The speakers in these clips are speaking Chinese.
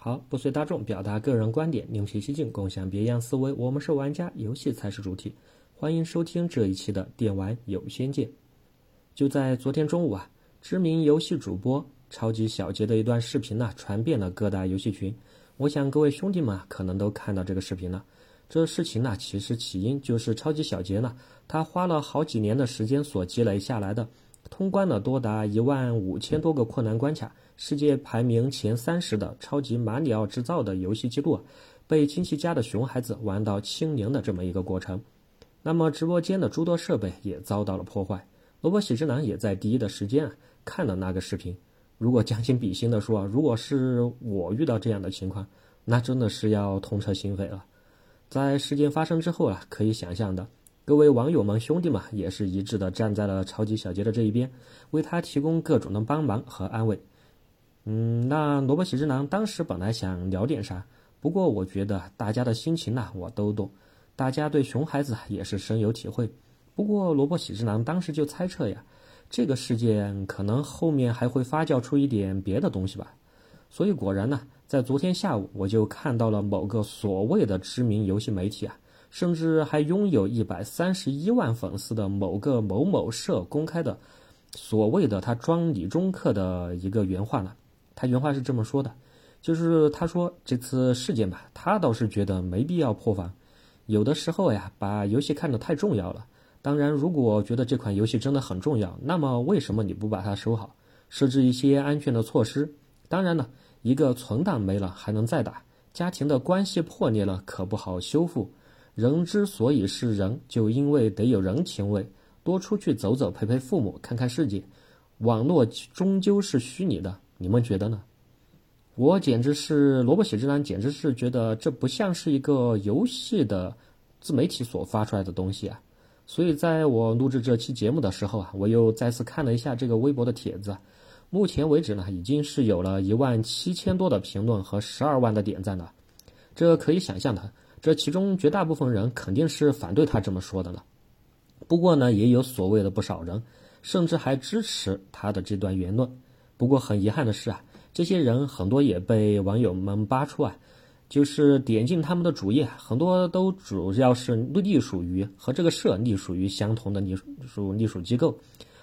好，不随大众，表达个人观点，另辟蹊径，共享别样思维。我们是玩家，游戏才是主体。欢迎收听这一期的《电玩有仙界》。就在昨天中午啊，知名游戏主播超级小杰的一段视频呢，传遍了各大游戏群。我想各位兄弟们啊，可能都看到这个视频了。这事情呢，其实起因就是超级小杰呢，他花了好几年的时间所积累下来的，通关了多达一万五千多个困难关卡，世界排名前三十的超级马里奥制造的游戏记录，被亲戚家的熊孩子玩到清零的这么一个过程。那么直播间的诸多设备也遭到了破坏。萝卜喜之郎也在第一的时间啊看了那个视频。如果将心比心的说，如果是我遇到这样的情况，那真的是要痛彻心扉了。在事件发生之后啊，可以想象的，各位网友们、兄弟们也是一致的站在了超级小杰的这一边，为他提供各种的帮忙和安慰。嗯，那萝卜喜之郎当时本来想聊点啥，不过我觉得大家的心情呐，我都懂，大家对熊孩子也是深有体会。不过萝卜喜之郎当时就猜测呀，这个事件可能后面还会发酵出一点别的东西吧。所以果然呢。在昨天下午，我就看到了某个所谓的知名游戏媒体啊，甚至还拥有一百三十一万粉丝的某个某某社公开的所谓的他装理中客的一个原话呢。他原话是这么说的，就是他说这次事件吧，他倒是觉得没必要破防。有的时候呀，把游戏看得太重要了。当然，如果觉得这款游戏真的很重要，那么为什么你不把它收好，设置一些安全的措施？当然呢。一个存档没了还能再打，家庭的关系破裂了可不好修复。人之所以是人，就因为得有人情味，多出去走走，陪陪父母，看看世界。网络终究是虚拟的，你们觉得呢？我简直是萝卜写之郎，简直是觉得这不像是一个游戏的自媒体所发出来的东西啊！所以在我录制这期节目的时候啊，我又再次看了一下这个微博的帖子。目前为止呢，已经是有了一万七千多的评论和十二万的点赞了。这可以想象的，这其中绝大部分人肯定是反对他这么说的了。不过呢，也有所谓的不少人，甚至还支持他的这段言论。不过很遗憾的是啊，这些人很多也被网友们扒出啊，就是点进他们的主页，很多都主要是隶属于和这个社隶属于相同的隶属隶属机构。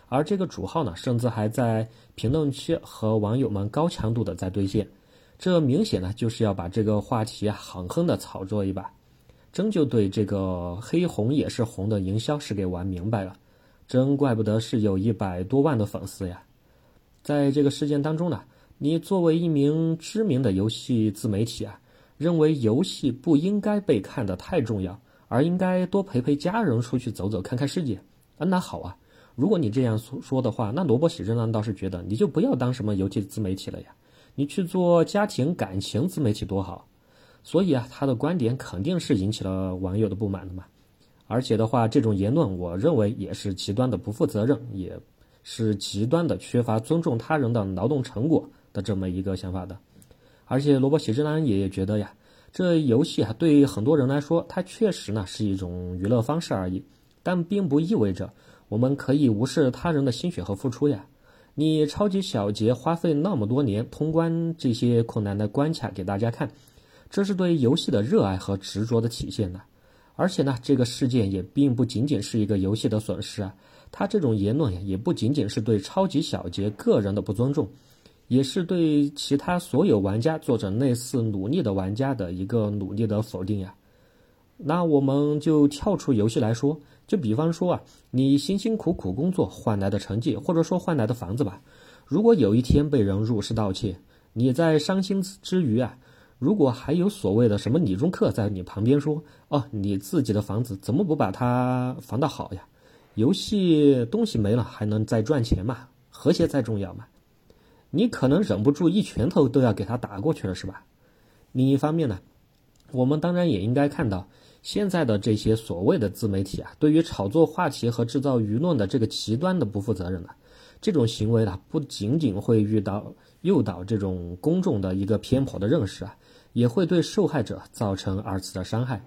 而这个主号呢，甚至还在评论区和网友们高强度的在对线，这明显呢就是要把这个话题啊狠狠的炒作一把，真就对这个黑红也是红的营销是给玩明白了，真怪不得是有一百多万的粉丝呀。在这个事件当中呢，你作为一名知名的游戏自媒体啊，认为游戏不应该被看得太重要，而应该多陪陪家人出去走走看看世界，啊那好啊。如果你这样说说的话，那萝卜喜之郎倒是觉得你就不要当什么游戏自媒体了呀，你去做家庭感情自媒体多好。所以啊，他的观点肯定是引起了网友的不满的嘛。而且的话，这种言论我认为也是极端的不负责任，也是极端的缺乏尊重他人的劳动成果的这么一个想法的。而且萝卜喜之郎也觉得呀，这游戏啊，对很多人来说，它确实呢是一种娱乐方式而已，但并不意味着。我们可以无视他人的心血和付出呀！你超级小杰花费那么多年通关这些困难的关卡给大家看，这是对游戏的热爱和执着的体现呢。而且呢，这个事件也并不仅仅是一个游戏的损失啊，他这种言论呀，也不仅仅是对超级小杰个人的不尊重，也是对其他所有玩家做着类似努力的玩家的一个努力的否定呀。那我们就跳出游戏来说。就比方说啊，你辛辛苦苦工作换来的成绩，或者说换来的房子吧，如果有一天被人入室盗窃，你在伤心之余啊，如果还有所谓的什么理中客在你旁边说，哦，你自己的房子怎么不把它防得好呀？游戏东西没了还能再赚钱嘛？和谐再重要嘛？你可能忍不住一拳头都要给他打过去了，是吧？另一方面呢，我们当然也应该看到。现在的这些所谓的自媒体啊，对于炒作话题和制造舆论的这个极端的不负责任了，这种行为呢，不仅仅会遇到诱导这种公众的一个偏颇的认识啊，也会对受害者造成二次的伤害。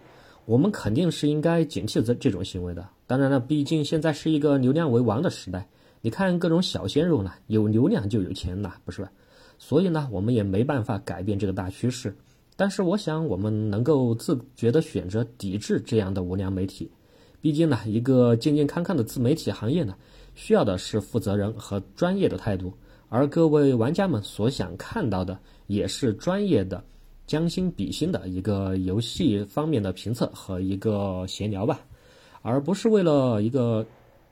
我们肯定是应该警惕这这种行为的。当然了，毕竟现在是一个流量为王的时代，你看各种小鲜肉呢，有流量就有钱呐，不是吧？所以呢，我们也没办法改变这个大趋势。但是，我想我们能够自觉地选择抵制这样的无良媒体。毕竟呢，一个健健康康的自媒体行业呢，需要的是负责任和专业的态度。而各位玩家们所想看到的，也是专业的、将心比心的一个游戏方面的评测和一个闲聊吧，而不是为了一个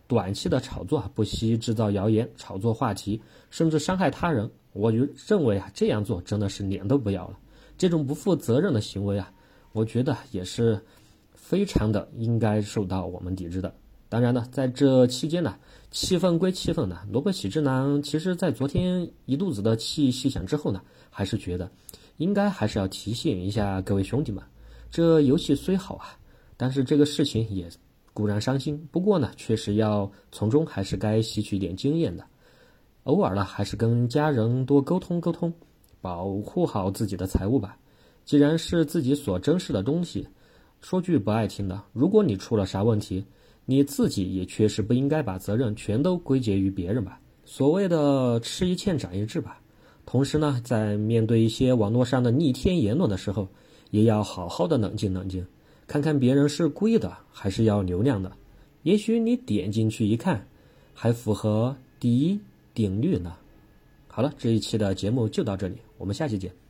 短期的炒作，不惜制造谣言、炒作话题，甚至伤害他人。我就认为啊，这样做真的是脸都不要了。这种不负责任的行为啊，我觉得也是非常的应该受到我们抵制的。当然呢，在这期间呢，气愤归气愤呢，罗伯喜之男其实在昨天一肚子的气细想之后呢，还是觉得应该还是要提醒一下各位兄弟们，这游戏虽好啊，但是这个事情也固然伤心，不过呢，确实要从中还是该吸取点经验的，偶尔呢，还是跟家人多沟通沟通，保护好自己的财物吧。既然是自己所珍视的东西，说句不爱听的，如果你出了啥问题，你自己也确实不应该把责任全都归结于别人吧。所谓的吃一堑长一智吧。同时呢，在面对一些网络上的逆天言论的时候，也要好好的冷静冷静，看看别人是故意的还是要流量的。也许你点进去一看，还符合第一定律呢。好了，这一期的节目就到这里，我们下期见。